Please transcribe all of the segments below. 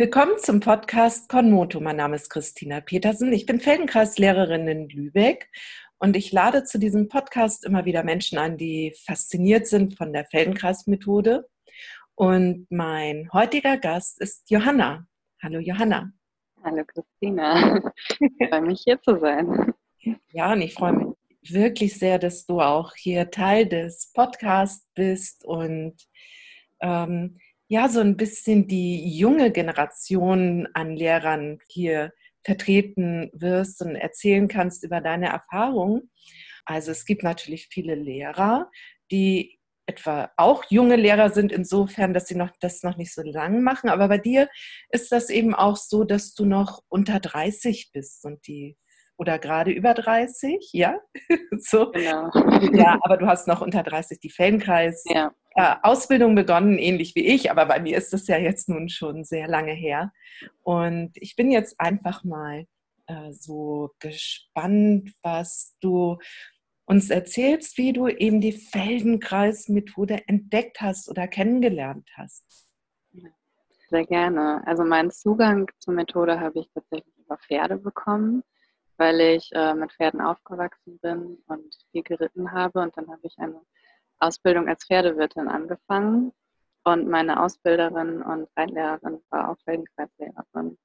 Willkommen zum Podcast Konmoto. Mein Name ist Christina Petersen. Ich bin Feldenkreislehrerin in Lübeck und ich lade zu diesem Podcast immer wieder Menschen ein, die fasziniert sind von der Feldenkreismethode. Und mein heutiger Gast ist Johanna. Hallo Johanna. Hallo Christina. Ich freue mich hier zu sein. Ja, und ich freue mich wirklich sehr, dass du auch hier Teil des Podcasts bist und ähm, ja, so ein bisschen die junge Generation an Lehrern hier vertreten wirst und erzählen kannst über deine Erfahrungen. Also es gibt natürlich viele Lehrer, die etwa auch junge Lehrer sind, insofern, dass sie noch, das noch nicht so lang machen. Aber bei dir ist das eben auch so, dass du noch unter 30 bist und die oder gerade über 30, ja? so. Genau. Ja, aber du hast noch unter 30 die Feldenkreis ja. äh, Ausbildung begonnen, ähnlich wie ich, aber bei mir ist das ja jetzt nun schon sehr lange her. Und ich bin jetzt einfach mal äh, so gespannt, was du uns erzählst, wie du eben die Feldenkreis-Methode entdeckt hast oder kennengelernt hast. Sehr gerne. Also meinen Zugang zur Methode habe ich tatsächlich über Pferde bekommen weil ich äh, mit Pferden aufgewachsen bin und viel geritten habe. Und dann habe ich eine Ausbildung als Pferdewirtin angefangen. Und meine Ausbilderin und Reitlehrerin war auch Feldenkreislehrerin.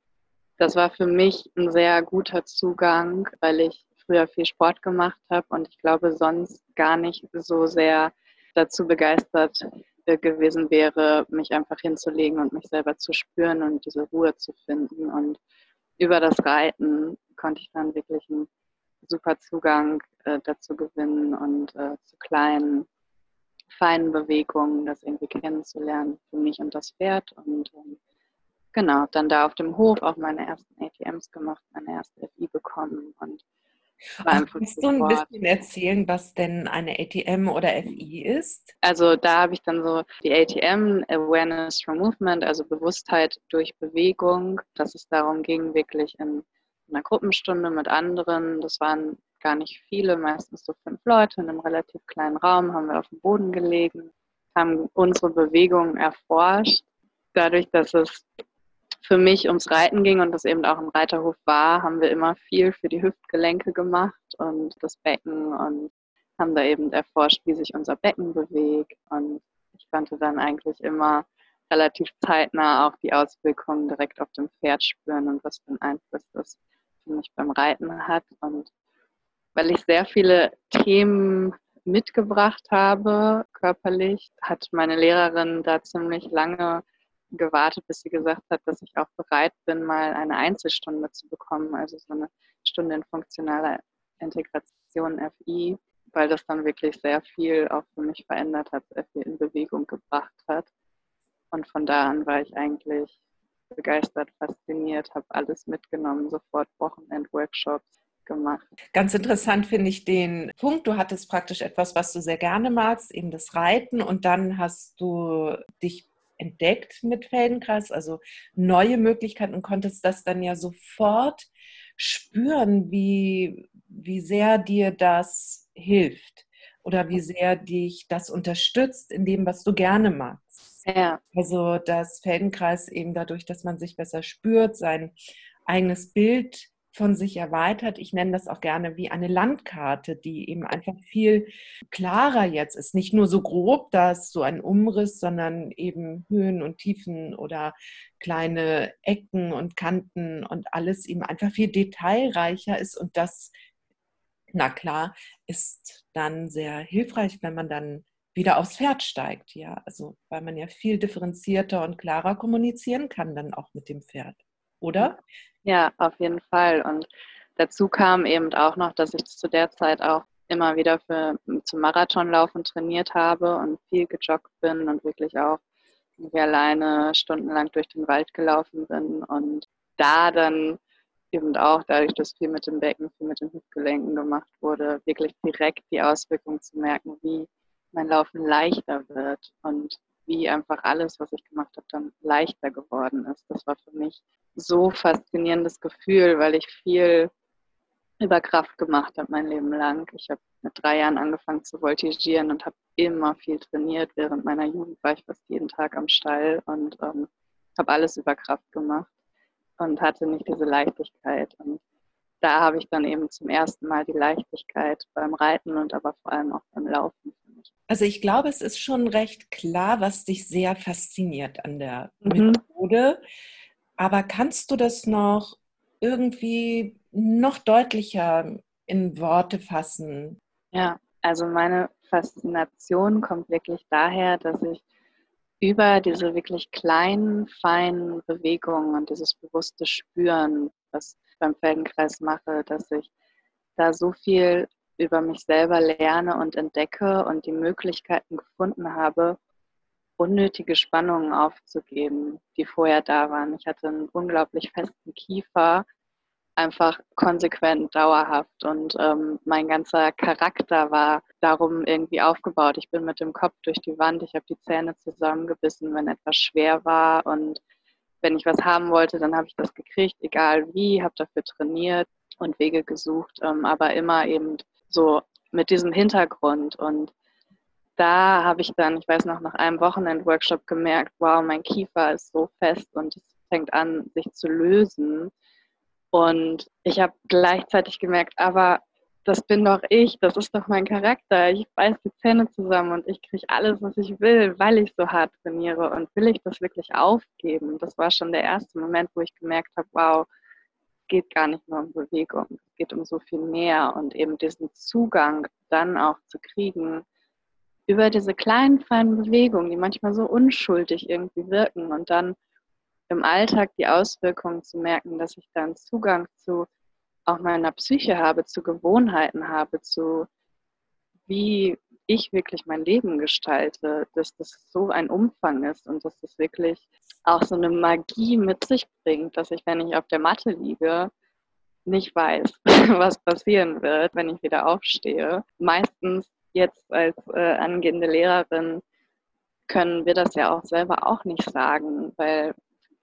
Das war für mich ein sehr guter Zugang, weil ich früher viel Sport gemacht habe und ich glaube sonst gar nicht so sehr dazu begeistert äh, gewesen wäre, mich einfach hinzulegen und mich selber zu spüren und diese Ruhe zu finden. Und über das Reiten konnte ich dann wirklich einen super Zugang äh, dazu gewinnen und äh, zu kleinen, feinen Bewegungen, das irgendwie kennenzulernen für mich und das Pferd. Und ähm, genau, dann da auf dem Hof auch meine ersten ATMs gemacht, meine erste FI bekommen und Kannst du ein bisschen erzählen, was denn eine ATM oder FI ist? Also da habe ich dann so die ATM, Awareness from Movement, also Bewusstheit durch Bewegung, dass es darum ging, wirklich in einer Gruppenstunde mit anderen, das waren gar nicht viele, meistens so fünf Leute in einem relativ kleinen Raum, haben wir auf dem Boden gelegen, haben unsere Bewegung erforscht. Dadurch, dass es für mich ums Reiten ging und das eben auch ein Reiterhof war, haben wir immer viel für die Hüftgelenke gemacht und das Becken und haben da eben erforscht, wie sich unser Becken bewegt. Und ich konnte dann eigentlich immer relativ zeitnah auch die Auswirkungen direkt auf dem Pferd spüren und was für einen Einfluss das für mich beim Reiten hat. Und weil ich sehr viele Themen mitgebracht habe, körperlich, hat meine Lehrerin da ziemlich lange gewartet, bis sie gesagt hat, dass ich auch bereit bin, mal eine Einzelstunde zu bekommen, also so eine Stunde in funktionaler Integration FI, weil das dann wirklich sehr viel auch für mich verändert hat, viel in Bewegung gebracht hat. Und von da an war ich eigentlich begeistert, fasziniert, habe alles mitgenommen, sofort Wochenend-Workshops gemacht. Ganz interessant finde ich den Punkt, du hattest praktisch etwas, was du sehr gerne magst, eben das Reiten und dann hast du dich entdeckt mit Feldenkreis, also neue Möglichkeiten und konntest das dann ja sofort spüren, wie, wie sehr dir das hilft oder wie sehr dich das unterstützt in dem, was du gerne magst. Ja. Also das Feldenkreis eben dadurch, dass man sich besser spürt, sein eigenes Bild von sich erweitert. Ich nenne das auch gerne wie eine Landkarte, die eben einfach viel klarer jetzt ist. Nicht nur so grob, dass so ein Umriss, sondern eben Höhen und Tiefen oder kleine Ecken und Kanten und alles eben einfach viel detailreicher ist. Und das, na klar, ist dann sehr hilfreich, wenn man dann wieder aufs Pferd steigt. Ja, also weil man ja viel differenzierter und klarer kommunizieren kann dann auch mit dem Pferd. Oder? Ja, auf jeden Fall. Und dazu kam eben auch noch, dass ich zu der Zeit auch immer wieder für, zum Marathonlaufen trainiert habe und viel gejoggt bin und wirklich auch irgendwie alleine stundenlang durch den Wald gelaufen bin und da dann eben auch dadurch, dass viel mit dem Becken, viel mit den Hüftgelenken gemacht wurde, wirklich direkt die Auswirkung zu merken, wie mein Laufen leichter wird und wie einfach alles, was ich gemacht habe, dann leichter geworden ist. Das war für mich so faszinierendes Gefühl, weil ich viel über Kraft gemacht habe mein Leben lang. Ich habe mit drei Jahren angefangen zu voltigieren und habe immer viel trainiert. Während meiner Jugend war ich fast jeden Tag am Stall und ähm, habe alles über Kraft gemacht und hatte nicht diese Leichtigkeit. Und da habe ich dann eben zum ersten Mal die Leichtigkeit beim Reiten und aber vor allem auch beim Laufen. Also ich glaube, es ist schon recht klar, was dich sehr fasziniert an der mhm. Methode. Aber kannst du das noch irgendwie noch deutlicher in Worte fassen? Ja, also meine Faszination kommt wirklich daher, dass ich über diese wirklich kleinen, feinen Bewegungen und dieses bewusste Spüren, was beim Feldenkreis mache, dass ich da so viel über mich selber lerne und entdecke und die Möglichkeiten gefunden habe, unnötige Spannungen aufzugeben, die vorher da waren. Ich hatte einen unglaublich festen Kiefer, einfach konsequent, dauerhaft. Und ähm, mein ganzer Charakter war darum irgendwie aufgebaut. Ich bin mit dem Kopf durch die Wand, ich habe die Zähne zusammengebissen, wenn etwas schwer war. Und wenn ich was haben wollte, dann habe ich das gekriegt, egal wie, habe dafür trainiert und Wege gesucht, ähm, aber immer eben so mit diesem Hintergrund. Und da habe ich dann, ich weiß noch, nach einem Wochenend-Workshop gemerkt, wow, mein Kiefer ist so fest und es fängt an, sich zu lösen. Und ich habe gleichzeitig gemerkt, aber das bin doch ich, das ist doch mein Charakter. Ich beiß die Zähne zusammen und ich kriege alles, was ich will, weil ich so hart trainiere. Und will ich das wirklich aufgeben? Das war schon der erste Moment, wo ich gemerkt habe, wow, es geht gar nicht nur um Bewegung, es geht um so viel mehr. Und eben diesen Zugang dann auch zu kriegen über diese kleinen, feinen Bewegungen, die manchmal so unschuldig irgendwie wirken und dann im Alltag die Auswirkungen zu merken, dass ich dann Zugang zu auch meiner Psyche habe, zu Gewohnheiten habe, zu wie ich wirklich mein Leben gestalte, dass das so ein Umfang ist und dass das wirklich auch so eine Magie mit sich bringt, dass ich, wenn ich auf der Matte liege, nicht weiß, was passieren wird, wenn ich wieder aufstehe. Meistens jetzt als äh, angehende Lehrerin können wir das ja auch selber auch nicht sagen, weil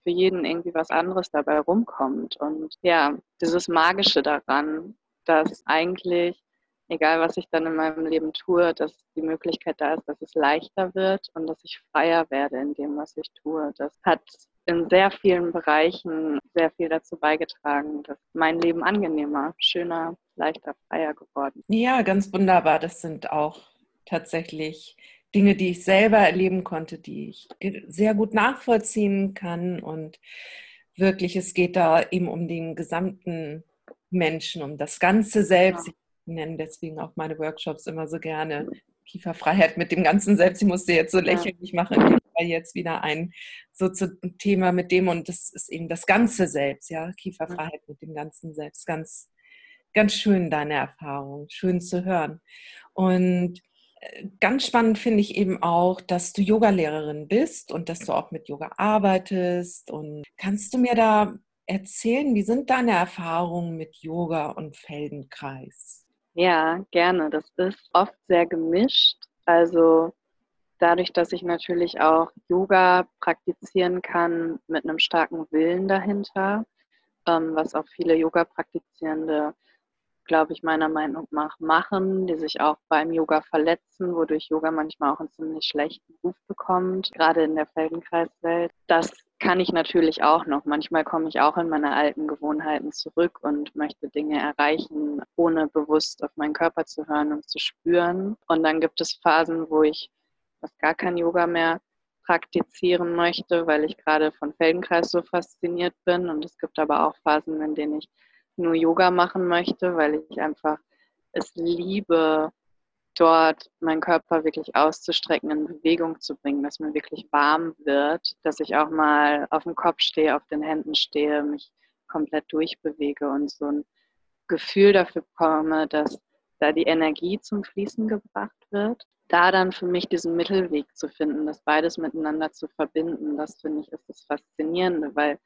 für jeden irgendwie was anderes dabei rumkommt. Und ja, dieses Magische daran, dass eigentlich, egal was ich dann in meinem Leben tue, dass die Möglichkeit da ist, dass es leichter wird und dass ich freier werde in dem, was ich tue. Das hat in sehr vielen Bereichen sehr viel dazu beigetragen, dass mein Leben angenehmer, schöner, leichter, freier geworden. Ja, ganz wunderbar. Das sind auch tatsächlich Dinge, die ich selber erleben konnte, die ich sehr gut nachvollziehen kann. Und wirklich, es geht da eben um den gesamten Menschen, um das ganze Selbst. Ja. Ich nenne deswegen auch meine Workshops immer so gerne Kieferfreiheit mit dem ganzen Selbst. Ich musste jetzt so lächerlich ja. machen, jetzt wieder ein so zu Thema mit dem und das ist eben das ganze Selbst, ja, Kieferfreiheit mit dem ganzen Selbst. Ganz, ganz schön deine Erfahrung, schön zu hören. Und ganz spannend finde ich eben auch, dass du Yogalehrerin bist und dass du auch mit Yoga arbeitest. Und kannst du mir da erzählen, wie sind deine Erfahrungen mit Yoga und Feldenkreis? Ja, gerne. Das ist oft sehr gemischt. Also dadurch, dass ich natürlich auch Yoga praktizieren kann mit einem starken Willen dahinter, ähm, was auch viele Yoga-Praktizierende glaube ich, meiner Meinung nach machen, die sich auch beim Yoga verletzen, wodurch Yoga manchmal auch einen ziemlich schlechten Ruf bekommt, gerade in der Feldenkreiswelt. Das kann ich natürlich auch noch. Manchmal komme ich auch in meine alten Gewohnheiten zurück und möchte Dinge erreichen, ohne bewusst auf meinen Körper zu hören und zu spüren. Und dann gibt es Phasen, wo ich fast gar kein Yoga mehr praktizieren möchte, weil ich gerade von Feldenkreis so fasziniert bin. Und es gibt aber auch Phasen, in denen ich nur Yoga machen möchte, weil ich einfach es liebe, dort meinen Körper wirklich auszustrecken, in Bewegung zu bringen, dass mir wirklich warm wird, dass ich auch mal auf dem Kopf stehe, auf den Händen stehe, mich komplett durchbewege und so ein Gefühl dafür bekomme, dass da die Energie zum Fließen gebracht wird. Da dann für mich diesen Mittelweg zu finden, das beides miteinander zu verbinden, das finde ich ist das Faszinierende, weil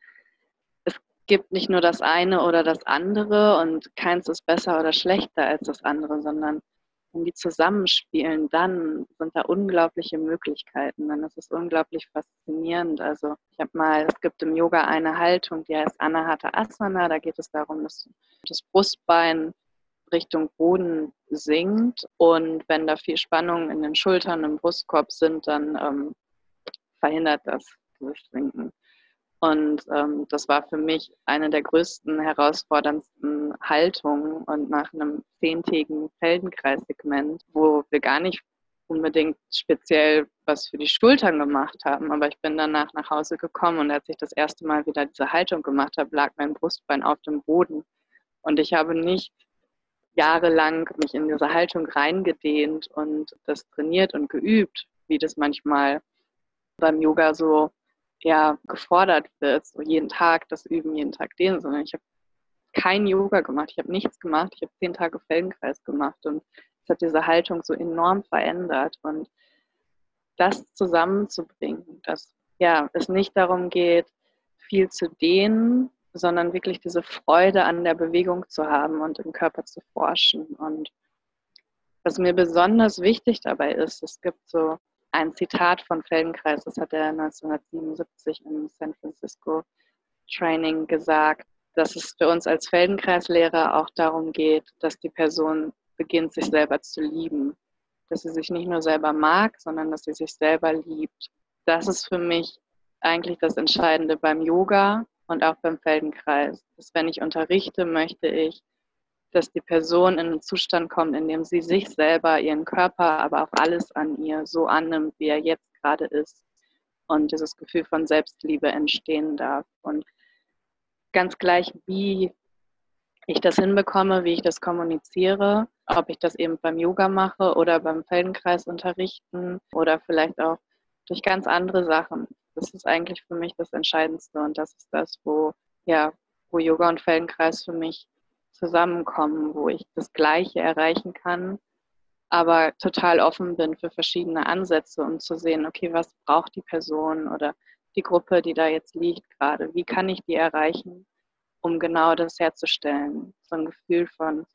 gibt nicht nur das eine oder das andere und keins ist besser oder schlechter als das andere, sondern wenn die zusammenspielen, dann sind da unglaubliche Möglichkeiten. Dann ist es unglaublich faszinierend. Also ich habe mal, es gibt im Yoga eine Haltung, die heißt Anahata Asana. Da geht es darum, dass das Brustbein Richtung Boden sinkt und wenn da viel Spannung in den Schultern, im Brustkorb sind, dann ähm, verhindert das dieses Sinken. Und ähm, das war für mich eine der größten, herausforderndsten Haltungen. Und nach einem zehntägigen Feldenkreissegment, wo wir gar nicht unbedingt speziell was für die Schultern gemacht haben, aber ich bin danach nach Hause gekommen und als ich das erste Mal wieder diese Haltung gemacht habe, lag mein Brustbein auf dem Boden. Und ich habe nicht jahrelang mich in diese Haltung reingedehnt und das trainiert und geübt, wie das manchmal beim Yoga so ja, gefordert wird, so jeden Tag das Üben, jeden Tag den, sondern ich habe kein Yoga gemacht, ich habe nichts gemacht, ich habe zehn Tage Feldenkreis gemacht und es hat diese Haltung so enorm verändert und das zusammenzubringen, dass ja, es nicht darum geht, viel zu dehnen, sondern wirklich diese Freude an der Bewegung zu haben und im Körper zu forschen. Und was mir besonders wichtig dabei ist, es gibt so ein Zitat von Feldenkreis, das hat er 1977 im San Francisco Training gesagt, dass es für uns als Feldenkreislehrer auch darum geht, dass die Person beginnt, sich selber zu lieben. Dass sie sich nicht nur selber mag, sondern dass sie sich selber liebt. Das ist für mich eigentlich das Entscheidende beim Yoga und auch beim Feldenkreis. Dass wenn ich unterrichte, möchte ich, dass die Person in einen Zustand kommt, in dem sie sich selber, ihren Körper, aber auch alles an ihr so annimmt, wie er jetzt gerade ist. Und dieses Gefühl von Selbstliebe entstehen darf. Und ganz gleich, wie ich das hinbekomme, wie ich das kommuniziere, ob ich das eben beim Yoga mache oder beim Feldenkreis unterrichten oder vielleicht auch durch ganz andere Sachen. Das ist eigentlich für mich das Entscheidendste und das ist das, wo, ja, wo Yoga und Feldenkreis für mich zusammenkommen, wo ich das Gleiche erreichen kann, aber total offen bin für verschiedene Ansätze, um zu sehen, okay, was braucht die Person oder die Gruppe, die da jetzt liegt gerade, wie kann ich die erreichen, um genau das herzustellen. So ein Gefühl von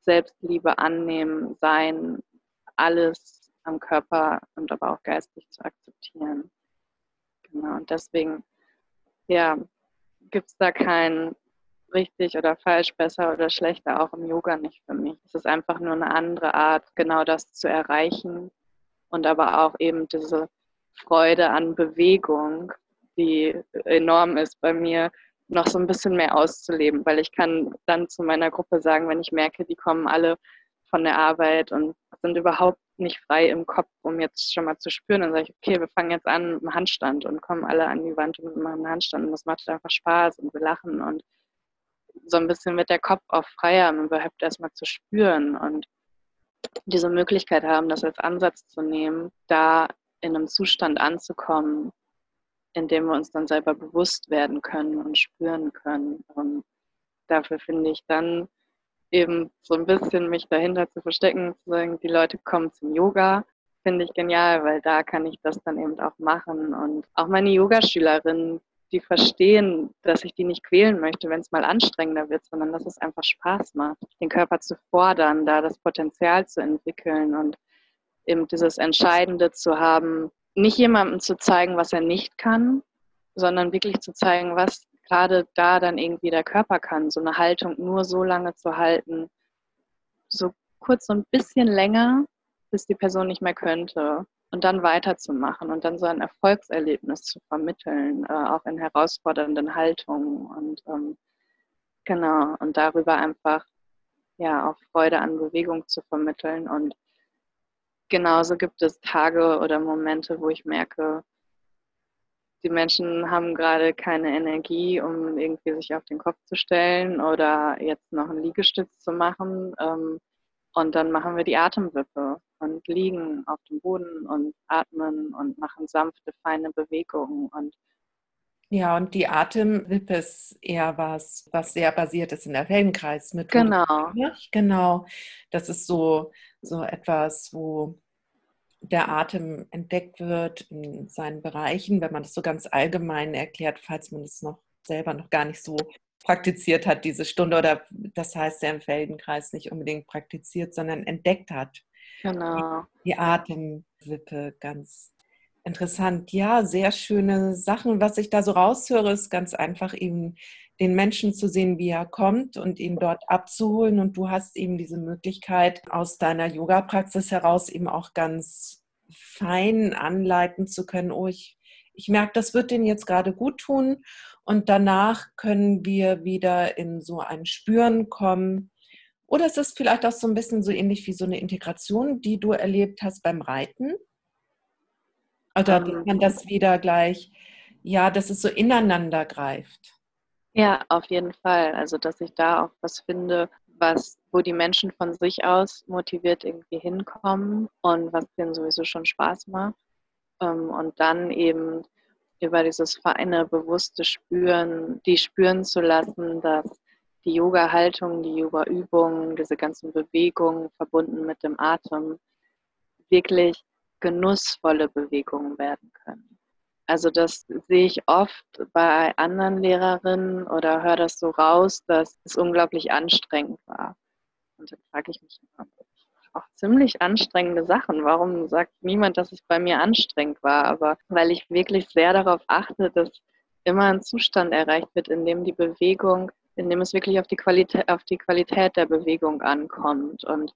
Selbstliebe, Annehmen, Sein, alles am Körper und aber auch geistig zu akzeptieren. Genau, und deswegen, ja, gibt es da kein richtig oder falsch, besser oder schlechter, auch im Yoga nicht für mich. Es ist einfach nur eine andere Art, genau das zu erreichen und aber auch eben diese Freude an Bewegung, die enorm ist bei mir, noch so ein bisschen mehr auszuleben, weil ich kann dann zu meiner Gruppe sagen, wenn ich merke, die kommen alle von der Arbeit und sind überhaupt nicht frei im Kopf, um jetzt schon mal zu spüren. Dann sage ich, okay, wir fangen jetzt an mit dem Handstand und kommen alle an die Wand und machen einen Handstand. Und das macht einfach Spaß und wir lachen und so ein bisschen mit der Kopf auf freier, um überhaupt erstmal zu spüren und diese Möglichkeit haben, das als Ansatz zu nehmen, da in einem Zustand anzukommen, in dem wir uns dann selber bewusst werden können und spüren können. Und dafür finde ich dann eben so ein bisschen mich dahinter zu verstecken, zu sagen, die Leute kommen zum Yoga, finde ich genial, weil da kann ich das dann eben auch machen. Und auch meine Yogaschülerinnen, die verstehen, dass ich die nicht quälen möchte, wenn es mal anstrengender wird, sondern dass es einfach Spaß macht, den Körper zu fordern, da das Potenzial zu entwickeln und eben dieses Entscheidende zu haben, nicht jemandem zu zeigen, was er nicht kann, sondern wirklich zu zeigen, was gerade da dann irgendwie der Körper kann. So eine Haltung nur so lange zu halten, so kurz so ein bisschen länger, bis die Person nicht mehr könnte und dann weiterzumachen und dann so ein Erfolgserlebnis zu vermitteln, äh, auch in herausfordernden Haltungen und ähm, genau und darüber einfach ja auch Freude an Bewegung zu vermitteln und genauso gibt es Tage oder Momente, wo ich merke, die Menschen haben gerade keine Energie, um irgendwie sich auf den Kopf zu stellen oder jetzt noch einen Liegestütz zu machen. Ähm, und dann machen wir die Atemwippe und liegen auf dem Boden und atmen und machen sanfte, feine Bewegungen und ja, und die Atemwippe ist eher was, was sehr basiert ist in der Feldenkreismethode. Genau. Genau. Das ist so, so etwas, wo der Atem entdeckt wird in seinen Bereichen, wenn man das so ganz allgemein erklärt, falls man es noch selber noch gar nicht so praktiziert hat, diese Stunde, oder das heißt, er im Feldenkreis nicht unbedingt praktiziert, sondern entdeckt hat. Genau. Die, die Atemwippe, ganz interessant. Ja, sehr schöne Sachen. Was ich da so raushöre, ist ganz einfach eben den Menschen zu sehen, wie er kommt und ihn dort abzuholen. Und du hast eben diese Möglichkeit, aus deiner Yoga-Praxis heraus eben auch ganz fein anleiten zu können, oh, ich ich merke, das wird denen jetzt gerade gut tun und danach können wir wieder in so ein Spüren kommen. Oder ist es vielleicht auch so ein bisschen so ähnlich wie so eine Integration, die du erlebt hast beim Reiten? Oder dass man das wieder gleich, ja, dass es so ineinander greift? Ja, auf jeden Fall. Also, dass ich da auch was finde, was, wo die Menschen von sich aus motiviert irgendwie hinkommen und was denen sowieso schon Spaß macht. Ähm, und dann eben über dieses feine, bewusste Spüren, die spüren zu lassen, dass die Yoga-Haltung, die Yoga-Übungen, diese ganzen Bewegungen verbunden mit dem Atem wirklich genussvolle Bewegungen werden können. Also das sehe ich oft bei anderen Lehrerinnen oder höre das so raus, dass es unglaublich anstrengend war. Und dann frage ich mich immer, auch ziemlich anstrengende Sachen. Warum sagt niemand, dass es bei mir anstrengend war? Aber weil ich wirklich sehr darauf achte, dass immer ein Zustand erreicht wird, in dem die Bewegung, in dem es wirklich auf die Qualität, auf die Qualität der Bewegung ankommt. Und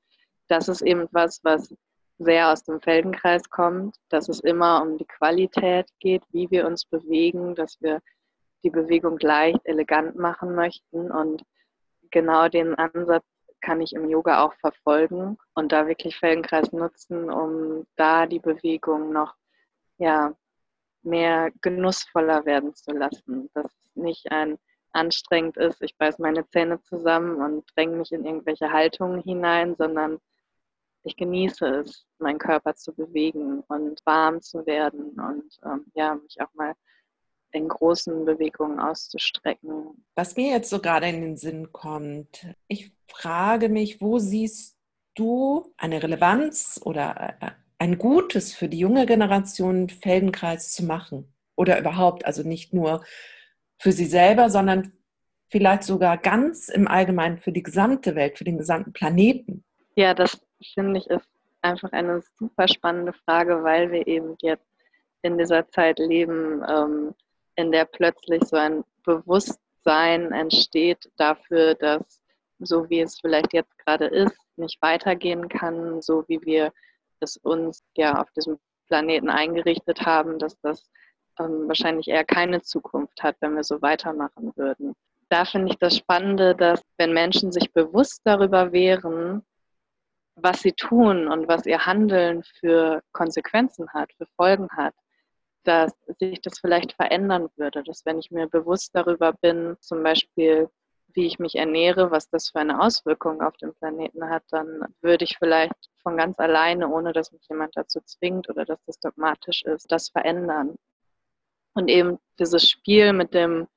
das ist eben was, was sehr aus dem Feldenkreis kommt, dass es immer um die Qualität geht, wie wir uns bewegen, dass wir die Bewegung leicht, elegant machen möchten. Und genau den Ansatz kann ich im Yoga auch verfolgen und da wirklich Feldenkreis nutzen, um da die Bewegung noch ja, mehr genussvoller werden zu lassen. Dass es nicht ein anstrengend ist, ich beiß meine Zähne zusammen und dränge mich in irgendwelche Haltungen hinein, sondern ich genieße es, meinen Körper zu bewegen und warm zu werden und ähm, ja, mich auch mal in großen Bewegungen auszustrecken. Was mir jetzt so gerade in den Sinn kommt, ich frage mich, wo siehst du eine Relevanz oder äh, ein Gutes für die junge Generation, Feldenkreis zu machen? Oder überhaupt, also nicht nur für sie selber, sondern vielleicht sogar ganz im Allgemeinen für die gesamte Welt, für den gesamten Planeten? Ja, das finde ich ist einfach eine super spannende Frage, weil wir eben jetzt in dieser Zeit leben, ähm, in der plötzlich so ein Bewusstsein entsteht dafür, dass so wie es vielleicht jetzt gerade ist, nicht weitergehen kann, so wie wir es uns ja auf diesem Planeten eingerichtet haben, dass das ähm, wahrscheinlich eher keine Zukunft hat, wenn wir so weitermachen würden. Da finde ich das Spannende, dass wenn Menschen sich bewusst darüber wären, was sie tun und was ihr Handeln für Konsequenzen hat, für Folgen hat, dass sich das vielleicht verändern würde, dass wenn ich mir bewusst darüber bin, zum Beispiel, wie ich mich ernähre, was das für eine Auswirkung auf den Planeten hat, dann würde ich vielleicht von ganz alleine, ohne dass mich jemand dazu zwingt oder dass das dogmatisch ist, das verändern. Und eben dieses Spiel mit dem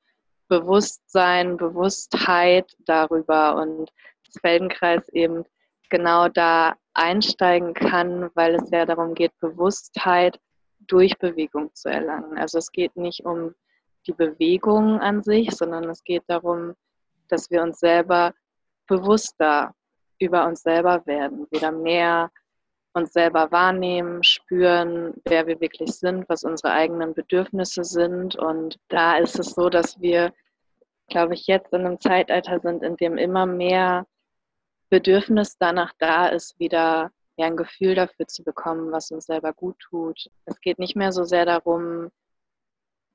Bewusstsein, Bewusstheit darüber und das Feldenkreis eben genau da einsteigen kann, weil es ja darum geht, Bewusstheit durch Bewegung zu erlangen. Also es geht nicht um die Bewegung an sich, sondern es geht darum, dass wir uns selber bewusster über uns selber werden, wieder mehr uns selber wahrnehmen, spüren, wer wir wirklich sind, was unsere eigenen Bedürfnisse sind. Und da ist es so, dass wir, glaube ich, jetzt in einem Zeitalter sind, in dem immer mehr Bedürfnis danach da ist, wieder ja, ein Gefühl dafür zu bekommen, was uns selber gut tut. Es geht nicht mehr so sehr darum,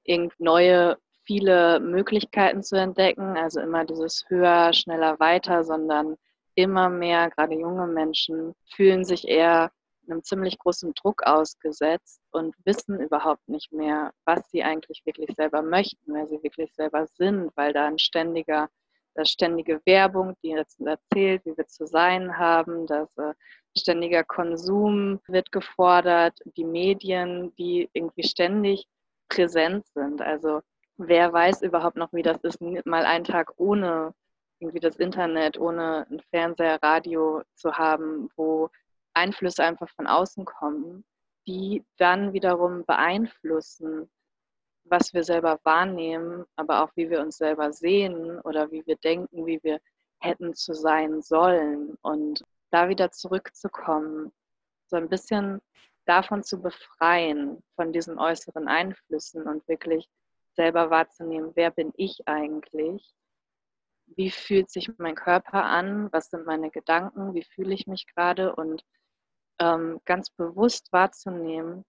irgend neue, viele Möglichkeiten zu entdecken, also immer dieses höher, schneller, weiter, sondern immer mehr, gerade junge Menschen, fühlen sich eher einem ziemlich großen Druck ausgesetzt und wissen überhaupt nicht mehr, was sie eigentlich wirklich selber möchten, wer sie wirklich selber sind, weil da ein ständiger, ständige Werbung, die jetzt erzählt, wie wir zu sein haben, dass äh, ständiger Konsum wird gefordert, die Medien, die irgendwie ständig präsent sind. Also wer weiß überhaupt noch, wie das ist, mal einen Tag ohne irgendwie das Internet, ohne ein Fernseher, Radio zu haben, wo Einflüsse einfach von außen kommen, die dann wiederum beeinflussen, was wir selber wahrnehmen, aber auch wie wir uns selber sehen oder wie wir denken, wie wir hätten zu sein sollen. Und da wieder zurückzukommen, so ein bisschen davon zu befreien, von diesen äußeren Einflüssen und wirklich selber wahrzunehmen, wer bin ich eigentlich? Wie fühlt sich mein Körper an? Was sind meine Gedanken? Wie fühle ich mich gerade? Und ähm, ganz bewusst wahrzunehmen,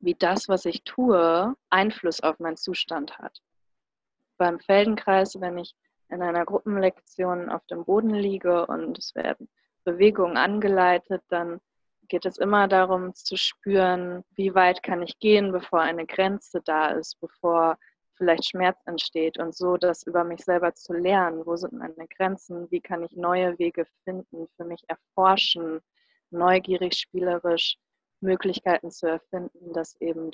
wie das, was ich tue, Einfluss auf meinen Zustand hat. Beim Feldenkreis, wenn ich in einer Gruppenlektion auf dem Boden liege und es werden Bewegungen angeleitet, dann geht es immer darum zu spüren, wie weit kann ich gehen, bevor eine Grenze da ist, bevor vielleicht Schmerz entsteht und so das über mich selber zu lernen. Wo sind meine Grenzen? Wie kann ich neue Wege finden, für mich erforschen, neugierig, spielerisch Möglichkeiten zu erfinden, das eben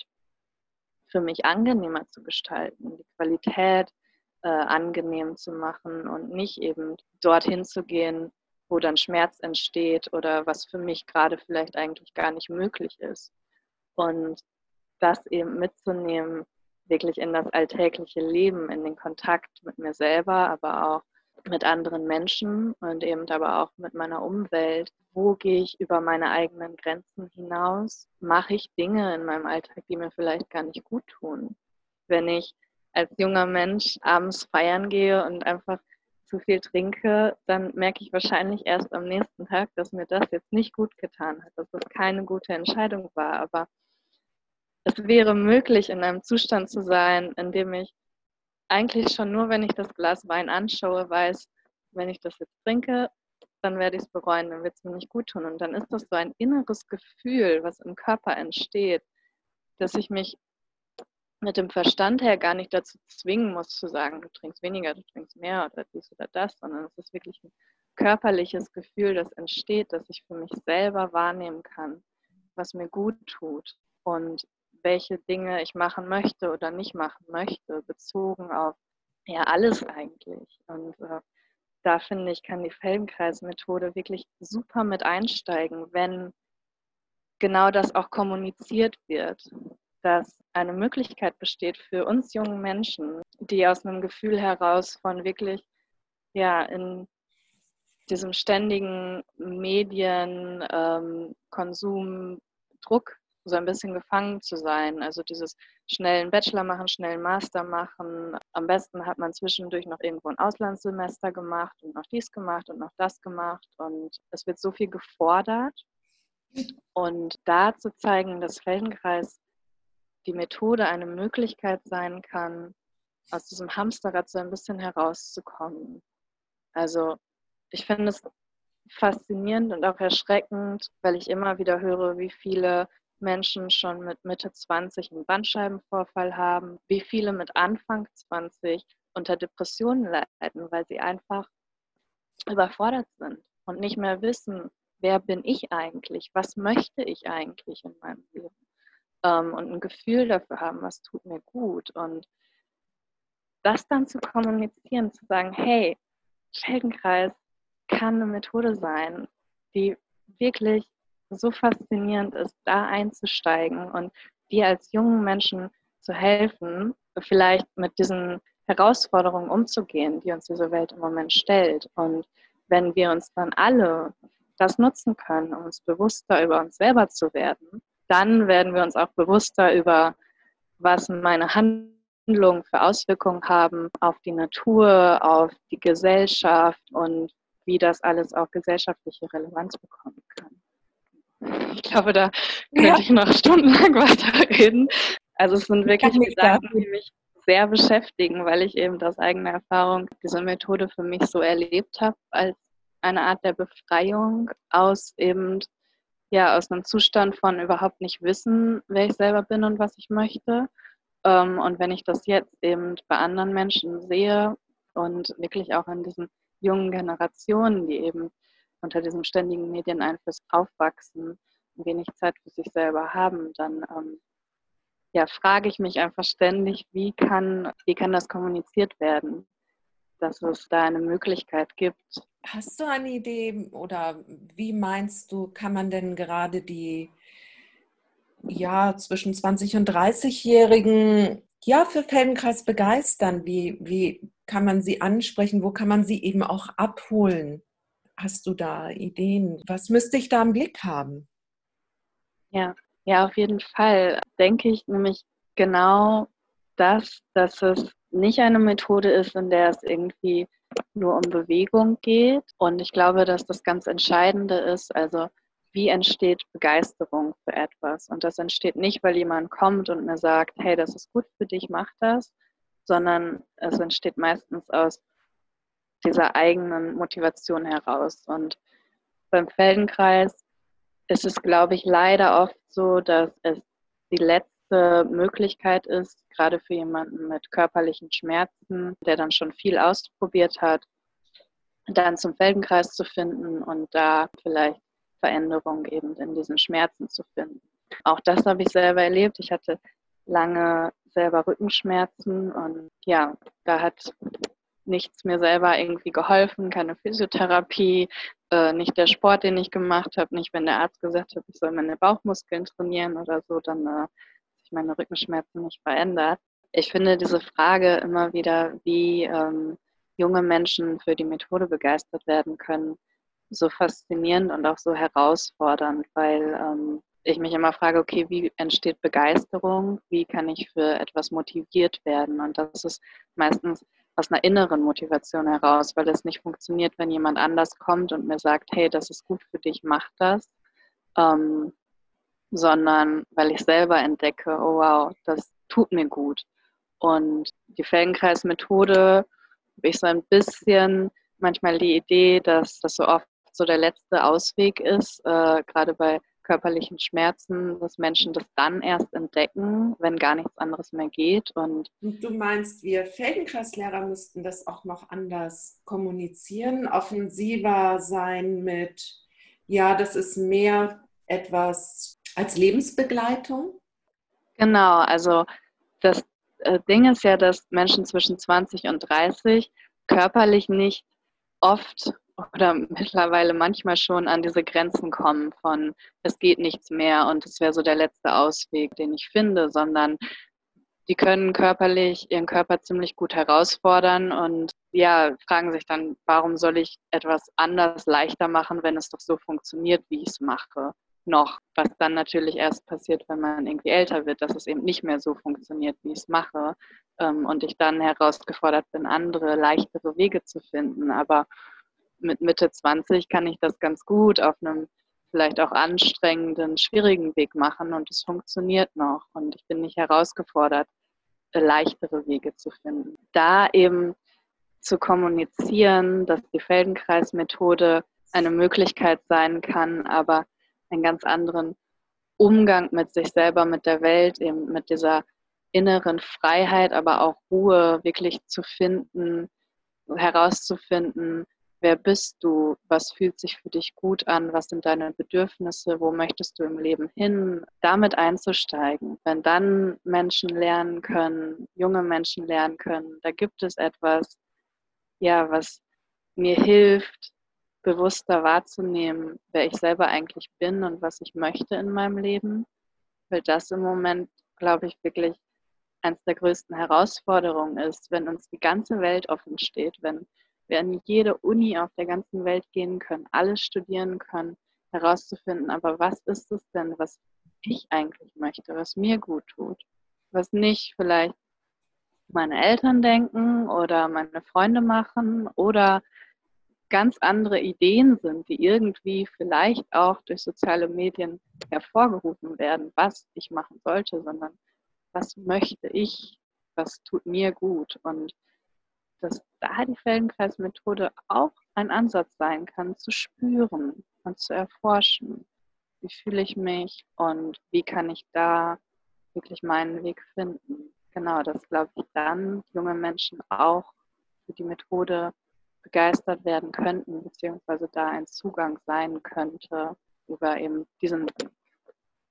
für mich angenehmer zu gestalten, die Qualität äh, angenehm zu machen und nicht eben dorthin zu gehen, wo dann Schmerz entsteht oder was für mich gerade vielleicht eigentlich gar nicht möglich ist. Und das eben mitzunehmen, wirklich in das alltägliche Leben, in den Kontakt mit mir selber, aber auch mit anderen Menschen und eben aber auch mit meiner Umwelt. Wo gehe ich über meine eigenen Grenzen hinaus? Mache ich Dinge in meinem Alltag, die mir vielleicht gar nicht gut tun? Wenn ich als junger Mensch abends feiern gehe und einfach zu viel trinke, dann merke ich wahrscheinlich erst am nächsten Tag, dass mir das jetzt nicht gut getan hat, dass das keine gute Entscheidung war. Aber es wäre möglich, in einem Zustand zu sein, in dem ich eigentlich schon nur, wenn ich das Glas Wein anschaue, weiß, wenn ich das jetzt trinke, dann werde ich es bereuen, dann wird es mir nicht gut tun. Und dann ist das so ein inneres Gefühl, was im Körper entsteht, dass ich mich mit dem Verstand her gar nicht dazu zwingen muss, zu sagen, du trinkst weniger, du trinkst mehr oder dies oder das, sondern es ist wirklich ein körperliches Gefühl, das entsteht, dass ich für mich selber wahrnehmen kann, was mir gut tut. Und welche Dinge ich machen möchte oder nicht machen möchte, bezogen auf ja alles eigentlich. Und äh, da finde ich, kann die Feldenkreismethode wirklich super mit einsteigen, wenn genau das auch kommuniziert wird, dass eine Möglichkeit besteht für uns jungen Menschen, die aus einem Gefühl heraus von wirklich ja in diesem ständigen Medienkonsum, ähm, Druck so ein bisschen gefangen zu sein. Also dieses schnellen Bachelor machen, schnellen Master machen. Am besten hat man zwischendurch noch irgendwo ein Auslandssemester gemacht und noch dies gemacht und noch das gemacht. Und es wird so viel gefordert. Und da zu zeigen, dass Feldenkreis die Methode eine Möglichkeit sein kann, aus diesem Hamsterrad so ein bisschen herauszukommen. Also ich finde es faszinierend und auch erschreckend, weil ich immer wieder höre, wie viele Menschen schon mit Mitte 20 einen Bandscheibenvorfall haben, wie viele mit Anfang 20 unter Depressionen leiden, weil sie einfach überfordert sind und nicht mehr wissen, wer bin ich eigentlich, was möchte ich eigentlich in meinem Leben? Ähm, und ein Gefühl dafür haben, was tut mir gut. Und das dann zu kommunizieren, zu sagen, hey, Feldenkreis kann eine Methode sein, die wirklich so faszinierend ist, da einzusteigen und dir als jungen Menschen zu helfen, vielleicht mit diesen Herausforderungen umzugehen, die uns diese Welt im Moment stellt. Und wenn wir uns dann alle das nutzen können, um uns bewusster über uns selber zu werden, dann werden wir uns auch bewusster über, was meine Handlungen für Auswirkungen haben auf die Natur, auf die Gesellschaft und wie das alles auch gesellschaftliche Relevanz bekommen kann. Ich glaube, da könnte ja. ich noch stundenlang weiterreden. Also es sind wirklich Gedanken, die mich sehr beschäftigen, weil ich eben aus eigener Erfahrung diese Methode für mich so erlebt habe, als eine Art der Befreiung aus eben, ja, aus einem Zustand von überhaupt nicht wissen, wer ich selber bin und was ich möchte. Ähm, und wenn ich das jetzt eben bei anderen Menschen sehe und wirklich auch in diesen jungen Generationen, die eben unter diesem ständigen Medieneinfluss aufwachsen und wenig Zeit für sich selber haben, dann ähm, ja, frage ich mich einfach ständig, wie kann, wie kann das kommuniziert werden, dass es da eine Möglichkeit gibt. Hast du eine Idee oder wie meinst du, kann man denn gerade die ja, zwischen 20 und 30-Jährigen ja, für Feldenkreis begeistern? Wie, wie kann man sie ansprechen? Wo kann man sie eben auch abholen? Hast du da Ideen? Was müsste ich da im Blick haben? Ja, ja, auf jeden Fall denke ich nämlich genau das, dass es nicht eine Methode ist, in der es irgendwie nur um Bewegung geht. Und ich glaube, dass das ganz Entscheidende ist. Also wie entsteht Begeisterung für etwas. Und das entsteht nicht, weil jemand kommt und mir sagt, hey, das ist gut für dich, mach das, sondern es entsteht meistens aus dieser eigenen Motivation heraus. Und beim Feldenkreis ist es, glaube ich, leider oft so, dass es die letzte Möglichkeit ist, gerade für jemanden mit körperlichen Schmerzen, der dann schon viel ausprobiert hat, dann zum Feldenkreis zu finden und da vielleicht Veränderung eben in diesen Schmerzen zu finden. Auch das habe ich selber erlebt. Ich hatte lange selber Rückenschmerzen und ja, da hat nichts mir selber irgendwie geholfen, keine Physiotherapie, äh, nicht der Sport, den ich gemacht habe, nicht wenn der Arzt gesagt hat, ich soll meine Bauchmuskeln trainieren oder so, dann äh, sich meine Rückenschmerzen nicht verändert. Ich finde diese Frage immer wieder, wie ähm, junge Menschen für die Methode begeistert werden können, so faszinierend und auch so herausfordernd, weil ähm, ich mich immer frage, okay, wie entsteht Begeisterung? Wie kann ich für etwas motiviert werden? Und das ist meistens aus einer inneren Motivation heraus, weil es nicht funktioniert, wenn jemand anders kommt und mir sagt, hey, das ist gut für dich, mach das, ähm, sondern weil ich selber entdecke, oh wow, das tut mir gut. Und die Felgenkreis-Methode habe ich so ein bisschen manchmal die Idee, dass das so oft so der letzte Ausweg ist, äh, gerade bei körperlichen Schmerzen, dass Menschen das dann erst entdecken, wenn gar nichts anderes mehr geht. Und du meinst, wir Feldenkreislehrer müssten das auch noch anders kommunizieren, offensiver sein mit, ja, das ist mehr etwas als Lebensbegleitung? Genau, also das äh, Ding ist ja, dass Menschen zwischen 20 und 30 körperlich nicht oft oder mittlerweile manchmal schon an diese Grenzen kommen von es geht nichts mehr und es wäre so der letzte Ausweg, den ich finde, sondern die können körperlich ihren Körper ziemlich gut herausfordern und ja, fragen sich dann, warum soll ich etwas anders leichter machen, wenn es doch so funktioniert, wie ich es mache? Noch, was dann natürlich erst passiert, wenn man irgendwie älter wird, dass es eben nicht mehr so funktioniert, wie ich es mache ähm, und ich dann herausgefordert bin, andere, leichtere Wege zu finden. Aber mit Mitte 20 kann ich das ganz gut auf einem vielleicht auch anstrengenden, schwierigen Weg machen und es funktioniert noch und ich bin nicht herausgefordert, leichtere Wege zu finden. Da eben zu kommunizieren, dass die Feldenkreismethode eine Möglichkeit sein kann, aber einen ganz anderen Umgang mit sich selber, mit der Welt, eben mit dieser inneren Freiheit, aber auch Ruhe wirklich zu finden, herauszufinden, wer bist du, was fühlt sich für dich gut an, was sind deine Bedürfnisse, wo möchtest du im Leben hin, damit einzusteigen. Wenn dann Menschen lernen können, junge Menschen lernen können, da gibt es etwas, ja, was mir hilft, bewusster wahrzunehmen, wer ich selber eigentlich bin und was ich möchte in meinem Leben, weil das im Moment, glaube ich, wirklich eines der größten Herausforderungen ist, wenn uns die ganze Welt offen steht, wenn wir an jede Uni auf der ganzen Welt gehen können, alles studieren können, herauszufinden, aber was ist es denn, was ich eigentlich möchte, was mir gut tut, was nicht vielleicht meine Eltern denken oder meine Freunde machen oder ganz andere Ideen sind, die irgendwie vielleicht auch durch soziale Medien hervorgerufen werden, was ich machen sollte, sondern was möchte ich, was tut mir gut. Und dass da die Feldenkreismethode auch ein Ansatz sein kann, zu spüren und zu erforschen. Wie fühle ich mich und wie kann ich da wirklich meinen Weg finden? Genau, das glaube ich dann junge Menschen auch für die Methode begeistert werden könnten, beziehungsweise da ein Zugang sein könnte über eben diesen,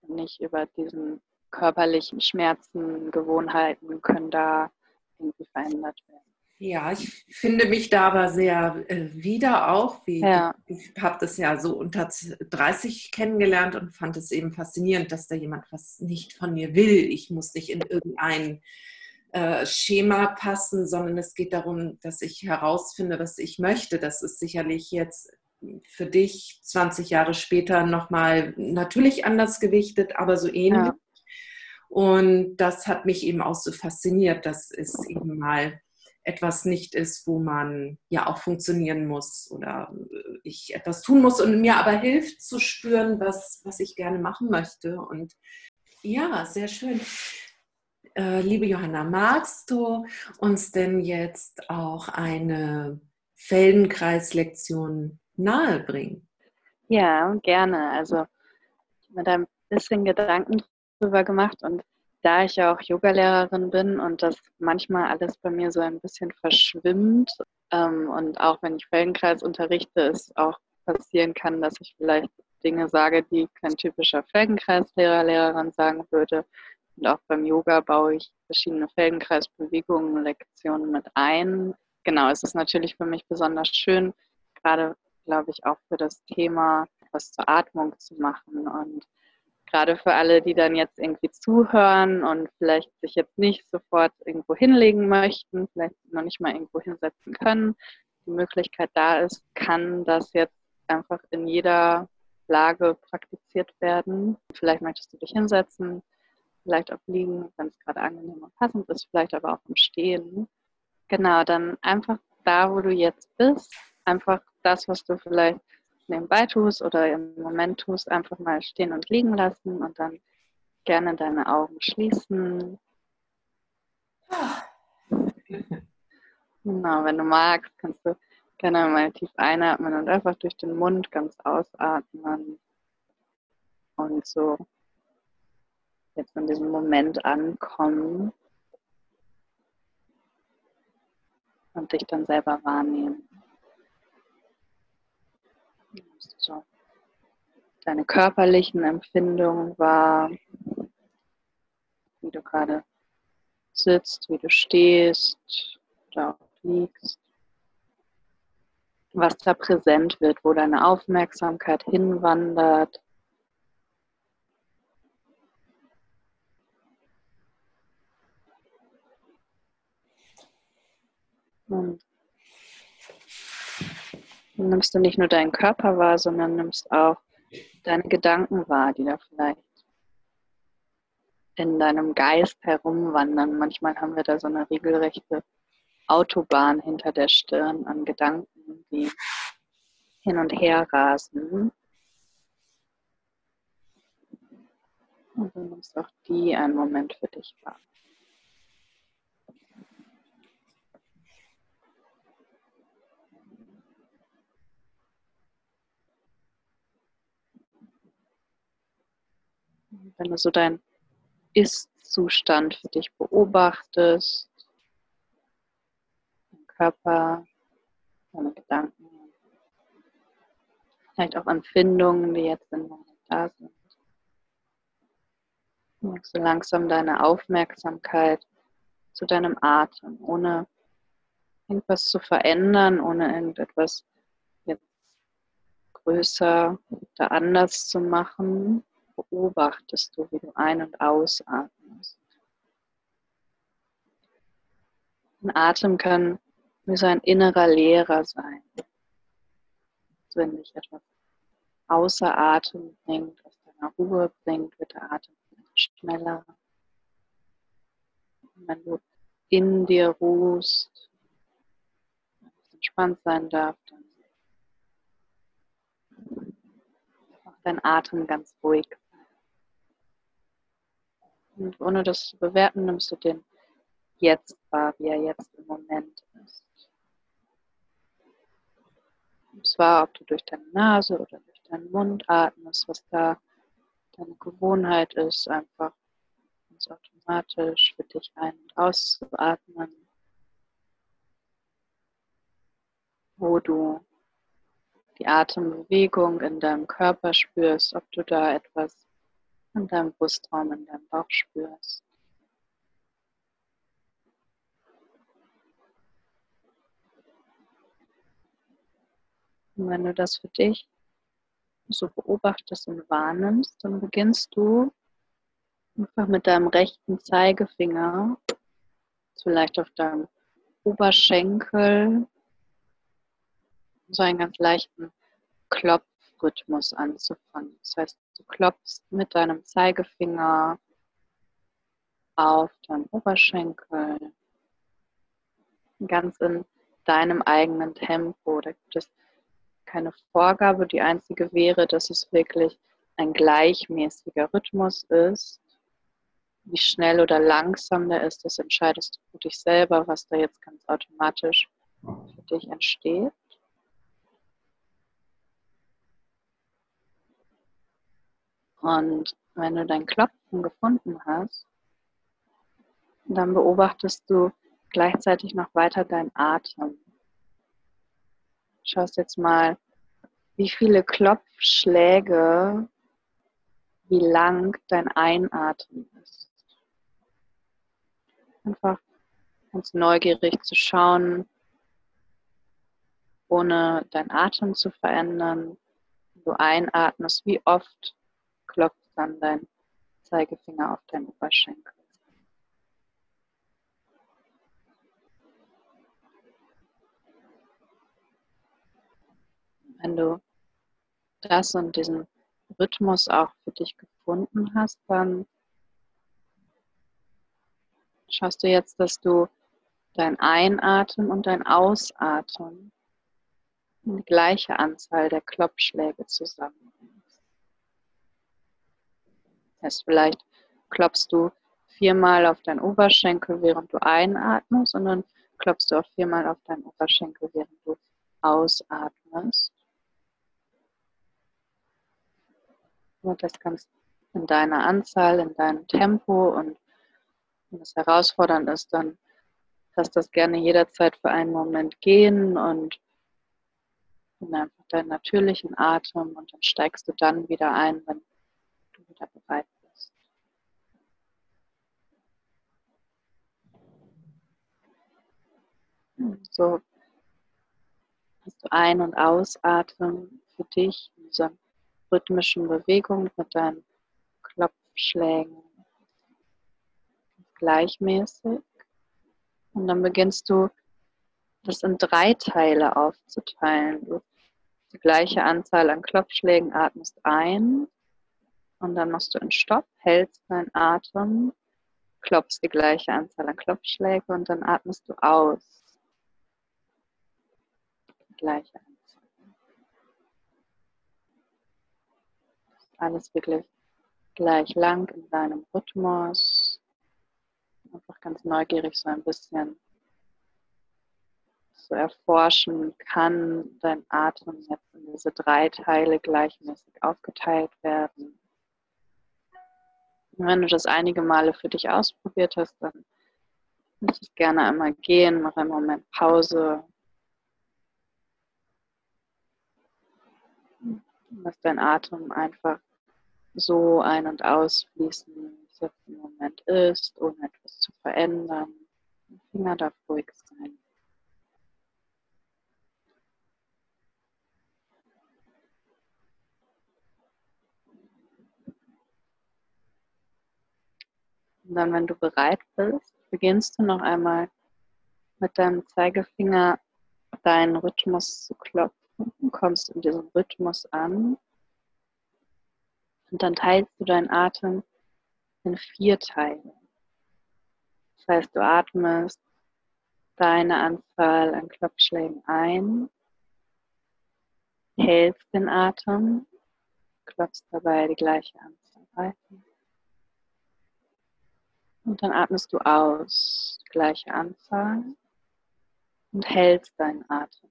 nicht über diesen körperlichen Schmerzen, Gewohnheiten können da irgendwie verändert werden. Ja, ich finde mich da aber sehr äh, wieder auch. Wie, ja. Ich habe das ja so unter 30 kennengelernt und fand es eben faszinierend, dass da jemand was nicht von mir will. Ich muss nicht in irgendein äh, Schema passen, sondern es geht darum, dass ich herausfinde, was ich möchte. Das ist sicherlich jetzt für dich 20 Jahre später nochmal natürlich anders gewichtet, aber so ähnlich. Ja. Und das hat mich eben auch so fasziniert, dass es eben mal etwas nicht ist, wo man ja auch funktionieren muss oder äh, ich etwas tun muss und mir aber hilft zu spüren, was, was ich gerne machen möchte. Und ja, sehr schön. Äh, liebe Johanna, magst du uns denn jetzt auch eine Feldenkreislektion nahebringen? Ja, gerne. Also ich habe mir da ein bisschen Gedanken drüber gemacht und da ich ja auch Yogalehrerin bin und das manchmal alles bei mir so ein bisschen verschwimmt ähm, und auch wenn ich Feldenkreis unterrichte, es auch passieren kann, dass ich vielleicht Dinge sage, die kein typischer Feldenkreislehrer, Lehrerin sagen würde. Und auch beim Yoga baue ich verschiedene Feldenkreisbewegungen, Lektionen mit ein. Genau, es ist natürlich für mich besonders schön, gerade glaube ich auch für das Thema was zur Atmung zu machen und gerade für alle, die dann jetzt irgendwie zuhören und vielleicht sich jetzt nicht sofort irgendwo hinlegen möchten, vielleicht noch nicht mal irgendwo hinsetzen können, die Möglichkeit da ist, kann das jetzt einfach in jeder Lage praktiziert werden. Vielleicht möchtest du dich hinsetzen, vielleicht auch liegen, wenn es gerade angenehm und passend ist, vielleicht aber auch im Stehen. Genau, dann einfach da, wo du jetzt bist, einfach das, was du vielleicht nebenbei tust oder im Moment tust, einfach mal stehen und liegen lassen und dann gerne deine Augen schließen. Genau, wenn du magst, kannst du gerne mal tief einatmen und einfach durch den Mund ganz ausatmen und so jetzt in diesem Moment ankommen und dich dann selber wahrnehmen. So deine körperlichen Empfindungen wahr, wie du gerade sitzt, wie du stehst auch liegst, was da präsent wird, wo deine Aufmerksamkeit hinwandert. Und nimmst du nicht nur deinen Körper wahr, sondern nimmst auch deine Gedanken wahr, die da vielleicht in deinem Geist herumwandern. Manchmal haben wir da so eine regelrechte Autobahn hinter der Stirn an Gedanken, die hin und her rasen. Und du nimmst auch die einen Moment für dich wahr. Wenn du so deinen Ist-Zustand für dich beobachtest, deinen Körper, deine Gedanken, vielleicht auch Empfindungen, die jetzt im Moment da sind. Merkst du langsam deine Aufmerksamkeit zu deinem Atem, ohne irgendwas zu verändern, ohne irgendetwas jetzt größer oder anders zu machen, beobachtest du, wie du ein- und ausatmest. Ein Atem kann wie so ein innerer Lehrer sein. Also wenn dich etwas außer Atem bringt, aus deiner Ruhe bringt, wird der Atem schneller. Und wenn du in dir ruhst, entspannt sein darf, dann auch dein Atem ganz ruhig und ohne das zu bewerten, nimmst du den jetzt wahr, wie er jetzt im Moment ist. Und zwar, ob du durch deine Nase oder durch deinen Mund atmest, was da deine Gewohnheit ist, einfach ganz automatisch für dich ein- und auszuatmen. Wo du die Atembewegung in deinem Körper spürst, ob du da etwas in deinem Brustraum, in deinem Bauch spürst. Und wenn du das für dich so beobachtest und wahrnimmst, dann beginnst du einfach mit deinem rechten Zeigefinger, vielleicht auf deinem Oberschenkel, so einen ganz leichten Klopf Rhythmus anzufangen. Das heißt, du klopfst mit deinem Zeigefinger auf deinen Oberschenkel ganz in deinem eigenen Tempo. Da gibt es keine Vorgabe. Die einzige wäre, dass es wirklich ein gleichmäßiger Rhythmus ist. Wie schnell oder langsam der ist, das entscheidest du für dich selber, was da jetzt ganz automatisch für dich entsteht. Und wenn du dein Klopfen gefunden hast, dann beobachtest du gleichzeitig noch weiter deinen Atem. Schaust jetzt mal, wie viele Klopfschläge, wie lang dein Einatmen ist. Einfach ganz neugierig zu schauen, ohne deinen Atem zu verändern. Wenn du einatmest, wie oft dann dein Zeigefinger auf deinen Oberschenkel. Wenn du das und diesen Rhythmus auch für dich gefunden hast, dann schaust du jetzt, dass du dein Einatmen und dein Ausatmen in die gleiche Anzahl der Klopfschläge zusammenbringst. Heißt, vielleicht klopfst du viermal auf deinen Oberschenkel, während du einatmest, und dann klopfst du auch viermal auf deinen Oberschenkel, während du ausatmest. Und das kannst in deiner Anzahl, in deinem Tempo und wenn es herausfordernd ist, dann lass das gerne jederzeit für einen Moment gehen und nimm einfach deinen natürlichen Atem und dann steigst du dann wieder ein, wenn du wieder bereit bist. So hast du Ein- und Ausatmen für dich in dieser rhythmischen Bewegung mit deinen Klopfschlägen gleichmäßig. Und dann beginnst du das in drei Teile aufzuteilen. Du die gleiche Anzahl an Klopfschlägen atmest ein und dann machst du einen Stopp, hältst deinen Atem, klopfst die gleiche Anzahl an Klopfschläge und dann atmest du aus. Die gleiche Anzahl. Alles wirklich gleich lang in deinem Rhythmus. Einfach ganz neugierig so ein bisschen zu erforschen, kann dein Atem jetzt in diese drei Teile gleichmäßig aufgeteilt werden. Und wenn du das einige Male für dich ausprobiert hast, dann lass es gerne einmal gehen, mach einen Moment Pause. Lass dein Atem einfach so ein- und ausfließen, wie es jetzt im Moment ist, ohne etwas zu verändern. Die Finger darf ruhig sein. Und dann, wenn du bereit bist, beginnst du noch einmal mit deinem Zeigefinger deinen Rhythmus zu klopfen, kommst in diesem Rhythmus an und dann teilst du deinen Atem in vier Teile. Das heißt, du atmest deine Anzahl an Klopfschlägen ein, hältst den Atem, klopfst dabei die gleiche Anzahl weiter und dann atmest du aus, gleiche Anzahl und hältst deinen Atem.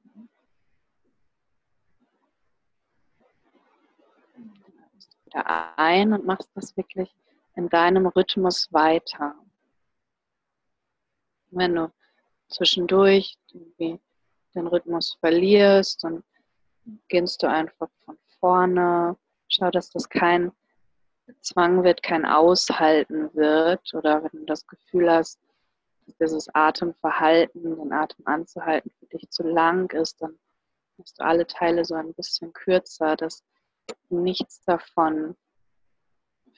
Dann atmest du wieder ein und machst das wirklich in deinem Rhythmus weiter. Wenn du zwischendurch den Rhythmus verlierst, dann beginnst du einfach von vorne. Schau, dass das kein Zwang wird, kein Aushalten wird oder wenn du das Gefühl hast, dass dieses Atemverhalten, den Atem anzuhalten, für dich zu lang ist, dann machst du alle Teile so ein bisschen kürzer, dass nichts davon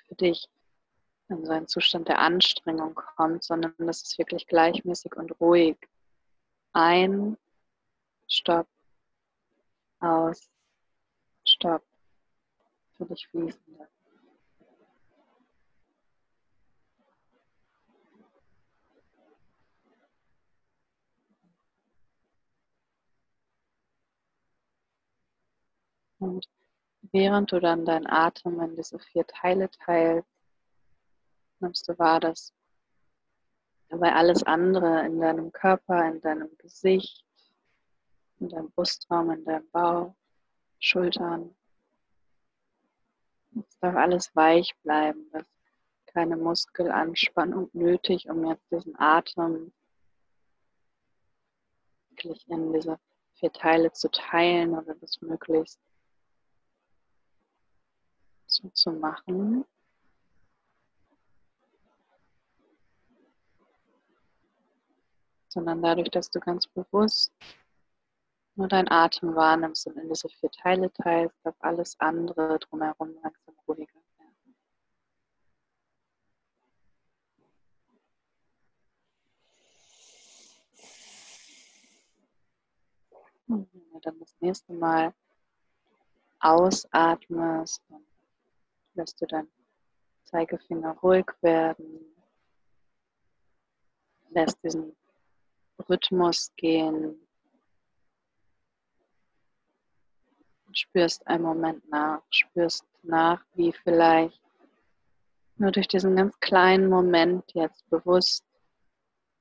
für dich in so einen Zustand der Anstrengung kommt, sondern dass es wirklich gleichmäßig und ruhig ein, stopp, aus, stopp, für dich fließen lässt. Und während du dann deinen Atem in diese vier Teile teilst, nimmst du wahr, dass dabei alles andere in deinem Körper, in deinem Gesicht, in deinem Brustraum, in deinem Bauch, Schultern, es darf alles weich bleiben, ist keine Muskelanspannung nötig, um jetzt diesen Atem wirklich in diese vier Teile zu teilen oder das möglichst so zu machen. Sondern dadurch, dass du ganz bewusst nur deinen Atem wahrnimmst und in diese vier Teile teilst, darf alles andere drumherum langsam ruhiger werden. Und wenn du dann das nächste Mal ausatmest, dann lässt du deinen Zeigefinger ruhig werden, lässt diesen Rhythmus gehen, spürst einen Moment nach, spürst nach, wie vielleicht nur durch diesen ganz kleinen Moment jetzt bewusst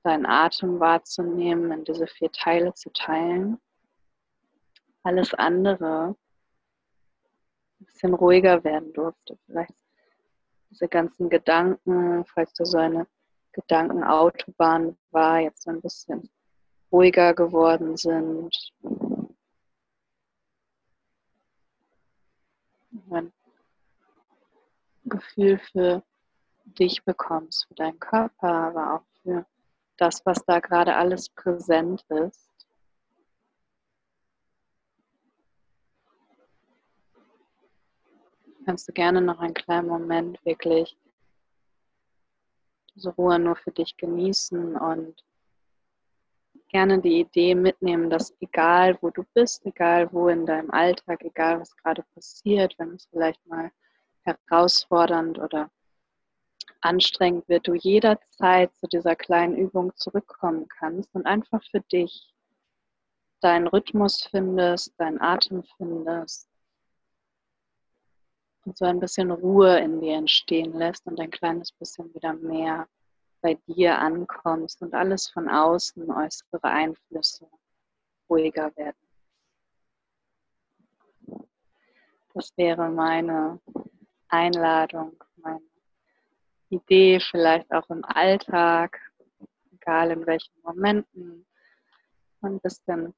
deinen Atem wahrzunehmen, in diese vier Teile zu teilen. Alles andere ein bisschen ruhiger werden durfte. Vielleicht diese ganzen Gedanken, falls du so eine Gedankenautobahn war, jetzt ein bisschen ruhiger geworden sind. ein Gefühl für dich bekommst, für deinen Körper, aber auch für das, was da gerade alles präsent ist. Kannst du gerne noch einen kleinen Moment wirklich diese Ruhe nur für dich genießen und gerne die Idee mitnehmen, dass egal wo du bist, egal wo in deinem Alltag, egal was gerade passiert, wenn es vielleicht mal herausfordernd oder anstrengend wird, du jederzeit zu dieser kleinen Übung zurückkommen kannst und einfach für dich deinen Rhythmus findest, deinen Atem findest und so ein bisschen Ruhe in dir entstehen lässt und ein kleines bisschen wieder mehr bei dir ankommst und alles von außen, äußere Einflüsse ruhiger werden. Das wäre meine Einladung, meine Idee, vielleicht auch im Alltag, egal in welchen Momenten, ein bisschen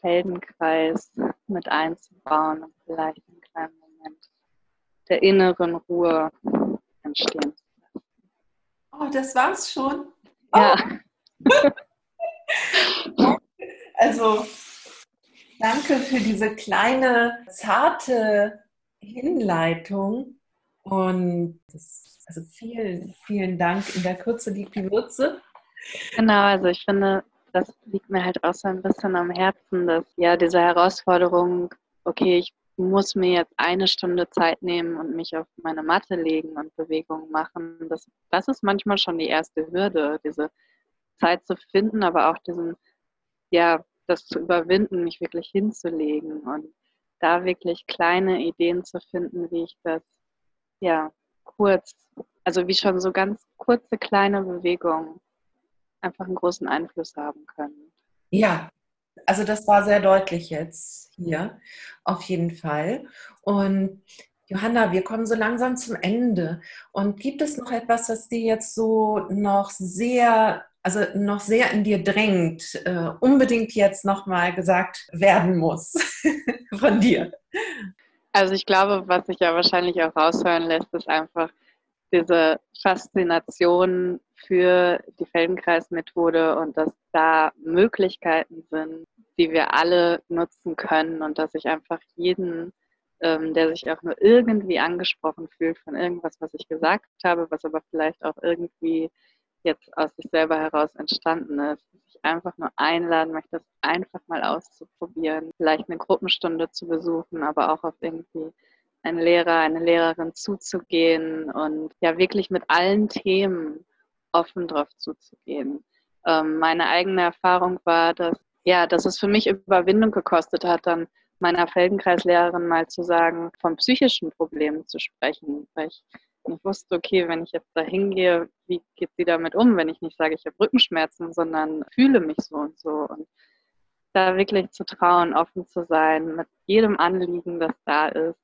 Feldenkreis mit einzubauen und vielleicht einen kleinen Moment der inneren Ruhe entstehen Oh, das war's schon. Ja. Oh. also, danke für diese kleine, zarte Hinleitung. Und das, also vielen, vielen Dank. In der Kürze liegt die Würze. Genau, also ich finde, das liegt mir halt auch so ein bisschen am Herzen, dass ja diese Herausforderung, okay, ich muss mir jetzt eine Stunde Zeit nehmen und mich auf meine Matte legen und Bewegungen machen. Das, das ist manchmal schon die erste Hürde, diese Zeit zu finden, aber auch diesen, ja, das zu überwinden, mich wirklich hinzulegen und da wirklich kleine Ideen zu finden, wie ich das, ja, kurz, also wie schon so ganz kurze kleine Bewegungen einfach einen großen Einfluss haben können. Ja, also das war sehr deutlich jetzt hier, auf jeden Fall. Und Johanna, wir kommen so langsam zum Ende. Und gibt es noch etwas, was dir jetzt so noch sehr, also noch sehr in dir drängt, äh, unbedingt jetzt nochmal gesagt werden muss von dir? Also ich glaube, was sich ja wahrscheinlich auch raushören lässt, ist einfach diese Faszination für die Feldenkreismethode und dass da Möglichkeiten sind, die wir alle nutzen können und dass ich einfach jeden, ähm, der sich auch nur irgendwie angesprochen fühlt von irgendwas, was ich gesagt habe, was aber vielleicht auch irgendwie jetzt aus sich selber heraus entstanden ist, dass ich einfach nur einladen möchte, das einfach mal auszuprobieren, vielleicht eine Gruppenstunde zu besuchen, aber auch auf irgendwie einen Lehrer, eine Lehrerin zuzugehen und ja wirklich mit allen Themen offen drauf zuzugehen. Ähm, meine eigene Erfahrung war, dass ja, dass es für mich Überwindung gekostet hat, dann meiner Feldenkreislehrerin mal zu sagen, von psychischen Problemen zu sprechen, weil ich nicht wusste, okay, wenn ich jetzt da hingehe, wie geht sie damit um, wenn ich nicht sage, ich habe Rückenschmerzen, sondern fühle mich so und so. Und da wirklich zu trauen, offen zu sein, mit jedem Anliegen, das da ist,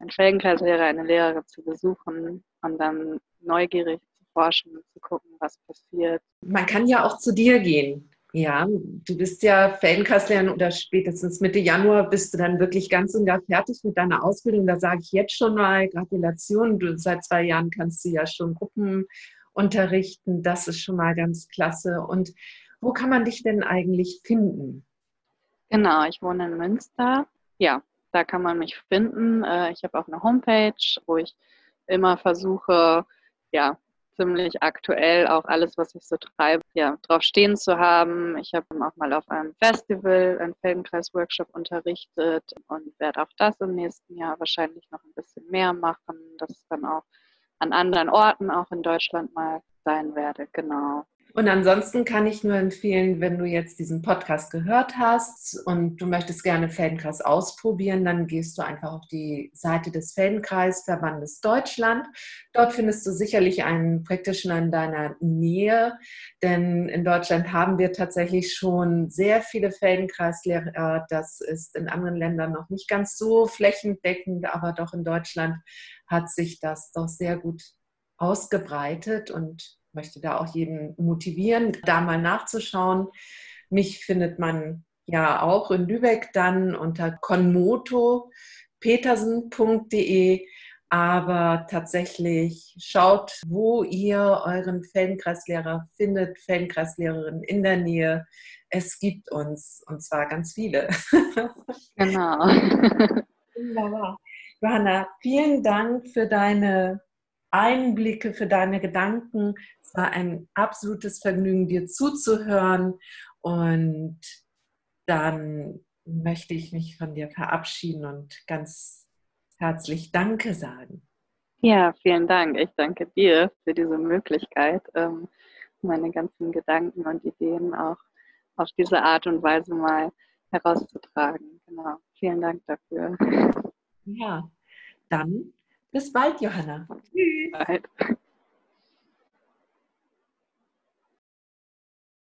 einen Feldenkreislehrer, eine Lehrerin zu besuchen und dann neugierig zu forschen und zu gucken, was passiert. Man kann ja auch zu dir gehen. Ja, du bist ja Feldenkreislehrerin oder spätestens Mitte Januar bist du dann wirklich ganz und gar fertig mit deiner Ausbildung. Da sage ich jetzt schon mal Gratulation. Du, seit zwei Jahren kannst du ja schon Gruppen unterrichten. Das ist schon mal ganz klasse. Und wo kann man dich denn eigentlich finden? Genau, ich wohne in Münster. Ja, da kann man mich finden. Äh, ich habe auch eine Homepage, wo ich immer versuche, ja, ziemlich aktuell auch alles, was ich so treibe, ja, drauf stehen zu haben. Ich habe auch mal auf einem Festival einen Feldenkreis-Workshop unterrichtet und werde auch das im nächsten Jahr wahrscheinlich noch ein bisschen mehr machen, das dann auch an anderen Orten, auch in Deutschland mal sein werde. Genau. Und ansonsten kann ich nur empfehlen, wenn du jetzt diesen Podcast gehört hast und du möchtest gerne Feldenkreis ausprobieren, dann gehst du einfach auf die Seite des Feldenkreisverbandes Deutschland. Dort findest du sicherlich einen Practitioner in deiner Nähe, denn in Deutschland haben wir tatsächlich schon sehr viele Feldenkreislehrer. Das ist in anderen Ländern noch nicht ganz so flächendeckend, aber doch in Deutschland hat sich das doch sehr gut ausgebreitet und möchte da auch jeden motivieren, da mal nachzuschauen. Mich findet man ja auch in Lübeck dann unter konmotopetersen.de. Aber tatsächlich schaut, wo ihr euren Feldenkreislehrer findet, Feldenkreislehrerin in der Nähe. Es gibt uns und zwar ganz viele. Genau. Wunderbar. Johanna, vielen Dank für deine Einblicke, für deine Gedanken. Es war ein absolutes Vergnügen, dir zuzuhören. Und dann möchte ich mich von dir verabschieden und ganz herzlich Danke sagen. Ja, vielen Dank. Ich danke dir für diese Möglichkeit, ähm, meine ganzen Gedanken und Ideen auch auf diese Art und Weise mal herauszutragen. Genau. Vielen Dank dafür. Ja, dann bis bald, Johanna. Tschüss. Bald.